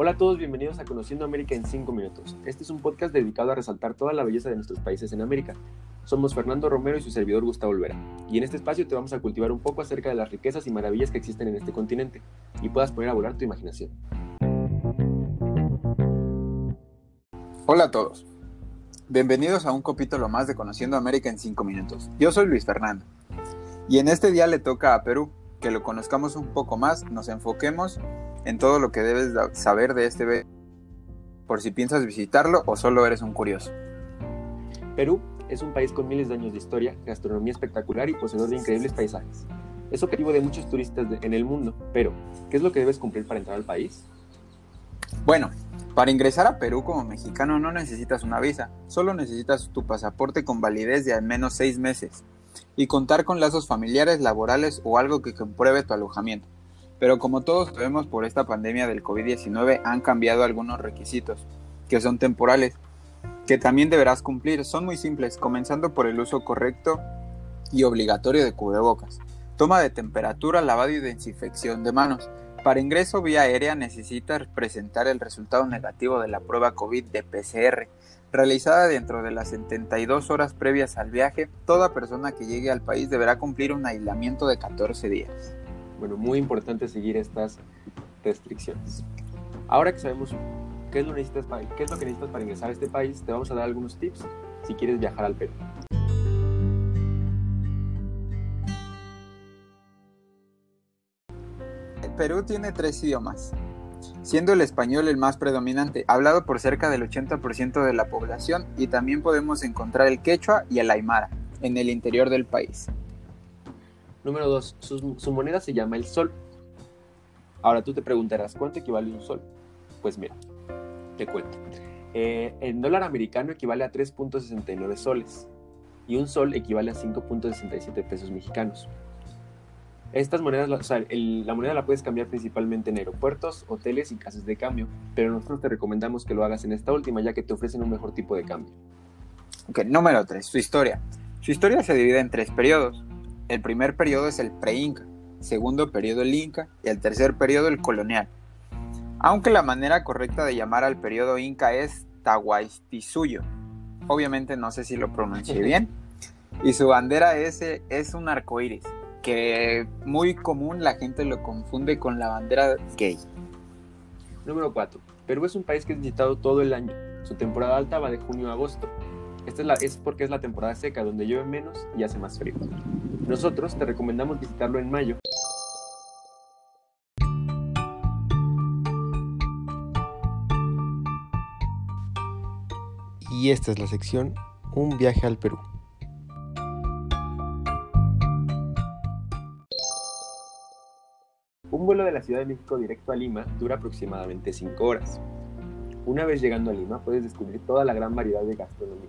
Hola a todos, bienvenidos a Conociendo América en 5 minutos. Este es un podcast dedicado a resaltar toda la belleza de nuestros países en América. Somos Fernando Romero y su servidor Gustavo Olvera, y en este espacio te vamos a cultivar un poco acerca de las riquezas y maravillas que existen en este continente, y puedas poner a volar tu imaginación. Hola a todos. Bienvenidos a un capítulo más de Conociendo América en 5 minutos. Yo soy Luis Fernando. Y en este día le toca a Perú que lo conozcamos un poco más, nos enfoquemos en todo lo que debes saber de este por si piensas visitarlo o solo eres un curioso. Perú es un país con miles de años de historia, gastronomía espectacular y poseedor de increíbles paisajes. Es objetivo de muchos turistas en el mundo, pero ¿qué es lo que debes cumplir para entrar al país? Bueno, para ingresar a Perú como mexicano no necesitas una visa, solo necesitas tu pasaporte con validez de al menos seis meses y contar con lazos familiares, laborales o algo que compruebe tu alojamiento. Pero como todos sabemos por esta pandemia del COVID-19 han cambiado algunos requisitos, que son temporales, que también deberás cumplir. Son muy simples, comenzando por el uso correcto y obligatorio de cubrebocas, toma de temperatura, lavado y desinfección de manos. Para ingreso vía aérea necesitas presentar el resultado negativo de la prueba COVID de PCR, realizada dentro de las 72 horas previas al viaje. Toda persona que llegue al país deberá cumplir un aislamiento de 14 días. Bueno, muy importante seguir estas restricciones. Ahora que sabemos qué es lo, necesitas para, qué es lo que necesitas para ingresar a este país, te vamos a dar algunos tips si quieres viajar al Perú. Perú tiene tres idiomas, siendo el español el más predominante, hablado por cerca del 80% de la población y también podemos encontrar el quechua y el aymara en el interior del país. Número 2. Su, moneda se llama el sol. Ahora tú te preguntarás, ¿cuánto equivale un sol? Pues mira, te cuento. Eh, el dólar americano equivale a 3.69 soles y un sol equivale a 5.67 pesos mexicanos. Estas monedas, o sea, la moneda la puedes cambiar principalmente en aeropuertos, hoteles y casas de cambio, pero nosotros te recomendamos que lo hagas en esta última ya que te ofrecen un mejor tipo de cambio. Ok, número 3, su historia. Su historia se divide en tres periodos. El primer periodo es el pre-Inca, segundo periodo el Inca y el tercer periodo el colonial. Aunque la manera correcta de llamar al periodo Inca es Tahuastisuyo. Obviamente no sé si lo pronuncié bien. Y su bandera es, es un arco iris que muy común la gente lo confunde con la bandera gay. Número 4. Perú es un país que es visitado todo el año. Su temporada alta va de junio a agosto. Esta es, la, es porque es la temporada seca, donde llueve menos y hace más frío. Nosotros te recomendamos visitarlo en mayo. Y esta es la sección Un viaje al Perú. Vuelo de la Ciudad de México directo a Lima dura aproximadamente 5 horas. Una vez llegando a Lima puedes descubrir toda la gran variedad de gastronomía.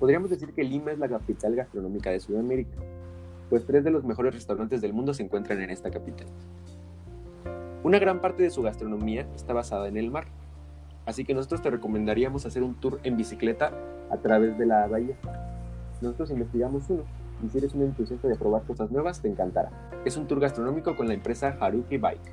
Podríamos decir que Lima es la capital gastronómica de Sudamérica, pues tres de los mejores restaurantes del mundo se encuentran en esta capital. Una gran parte de su gastronomía está basada en el mar, así que nosotros te recomendaríamos hacer un tour en bicicleta a través de la bahía. Nosotros investigamos uno, y si eres un entusiasta de probar cosas nuevas, te encantará. Es un tour gastronómico con la empresa Haruki Bike.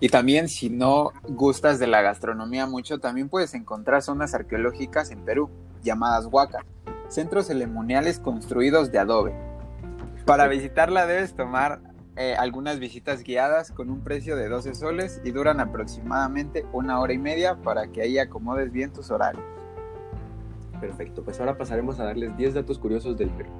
Y también si no gustas de la gastronomía mucho, también puedes encontrar zonas arqueológicas en Perú, llamadas Huaca, centros ceremoniales construidos de adobe. Para visitarla debes tomar eh, algunas visitas guiadas con un precio de 12 soles y duran aproximadamente una hora y media para que ahí acomodes bien tus horarios. Perfecto, pues ahora pasaremos a darles 10 datos curiosos del Perú.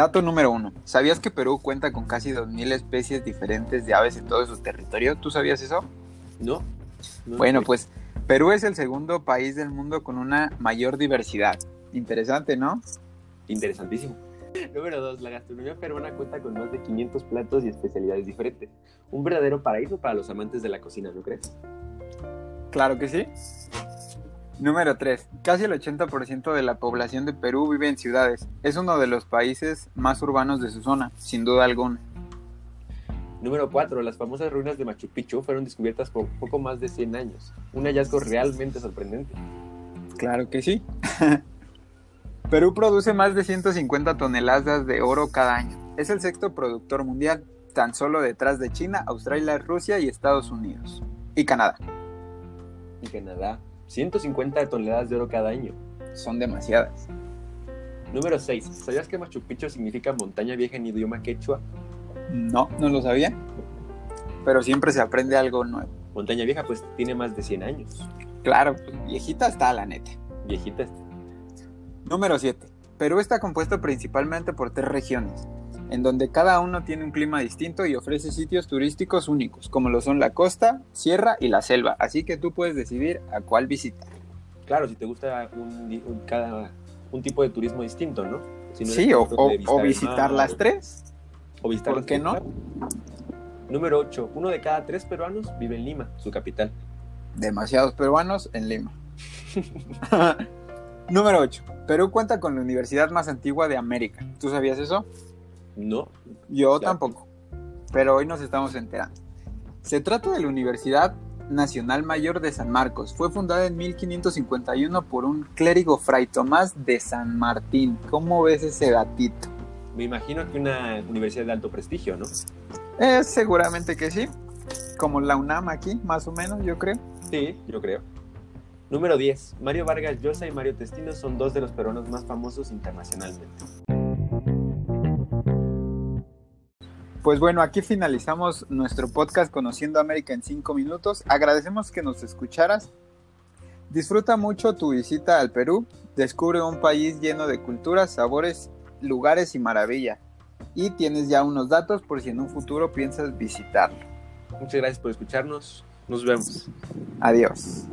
Dato número uno. ¿Sabías que Perú cuenta con casi 2.000 especies diferentes de aves en todo su territorio? ¿Tú sabías eso? No. bueno, pues Perú es el segundo país del mundo con una mayor diversidad. Interesante, ¿no? Interesantísimo. Número 2. La gastronomía peruana cuenta con más de 500 platos y especialidades diferentes. Un verdadero paraíso para los amantes de la cocina, ¿no crees? Claro que sí. Número 3. Casi el 80% de la población de Perú vive en ciudades. Es uno de los países más urbanos de su zona, sin duda alguna. Número 4. Las famosas ruinas de Machu Picchu fueron descubiertas por poco más de 100 años. Un hallazgo realmente sorprendente. Claro que sí. Perú produce más de 150 toneladas de oro cada año. Es el sexto productor mundial, tan solo detrás de China, Australia, Rusia y Estados Unidos. Y Canadá. Y Canadá. 150 toneladas de oro cada año. Son demasiadas. Número 6. ¿Sabías que Machu Picchu significa montaña vieja en idioma quechua? No, no lo sabía. Pero siempre se aprende algo nuevo. Montaña vieja pues tiene más de 100 años. Claro, pues, viejita está la neta. Viejita está. Número 7. Perú está compuesto principalmente por tres regiones, en donde cada uno tiene un clima distinto y ofrece sitios turísticos únicos, como lo son la costa, sierra y la selva. Así que tú puedes decidir a cuál visitar. Claro, si te gusta un, un- cada, un tipo de turismo distinto, ¿no? Si no eres sí, o, visitar las o- tres. O visitar ¿Por las qué tres, no? claro. Número 8. Uno de cada tres peruanos vive en Lima, su capital. Demasiados peruanos en Lima. Número 8. Perú cuenta con la universidad más antigua de América. ¿Tú sabías eso? No. Yo Claro. tampoco. Pero hoy nos estamos enterando. Se trata de la Universidad Nacional Mayor de San Marcos. Fue fundada en 1551 por un clérigo Fray Tomás de San Martín. ¿Cómo ves ese datito? Me imagino que una universidad de alto prestigio, ¿no? Eh, seguramente que sí. Como la UNAM aquí, más o menos, yo creo. Sí, yo creo. Número 10. Mario Vargas Llosa y Mario Testino son dos de los peruanos más famosos internacionalmente. Pues bueno, aquí finalizamos nuestro podcast Conociendo América en 5 minutos. Agradecemos que nos escucharas. Disfruta mucho tu visita al Perú. Descubre un país lleno de culturas, sabores, lugares y maravilla. Y tienes ya unos datos por si en un futuro piensas visitarlo. Muchas gracias por escucharnos. Nos vemos. Adiós.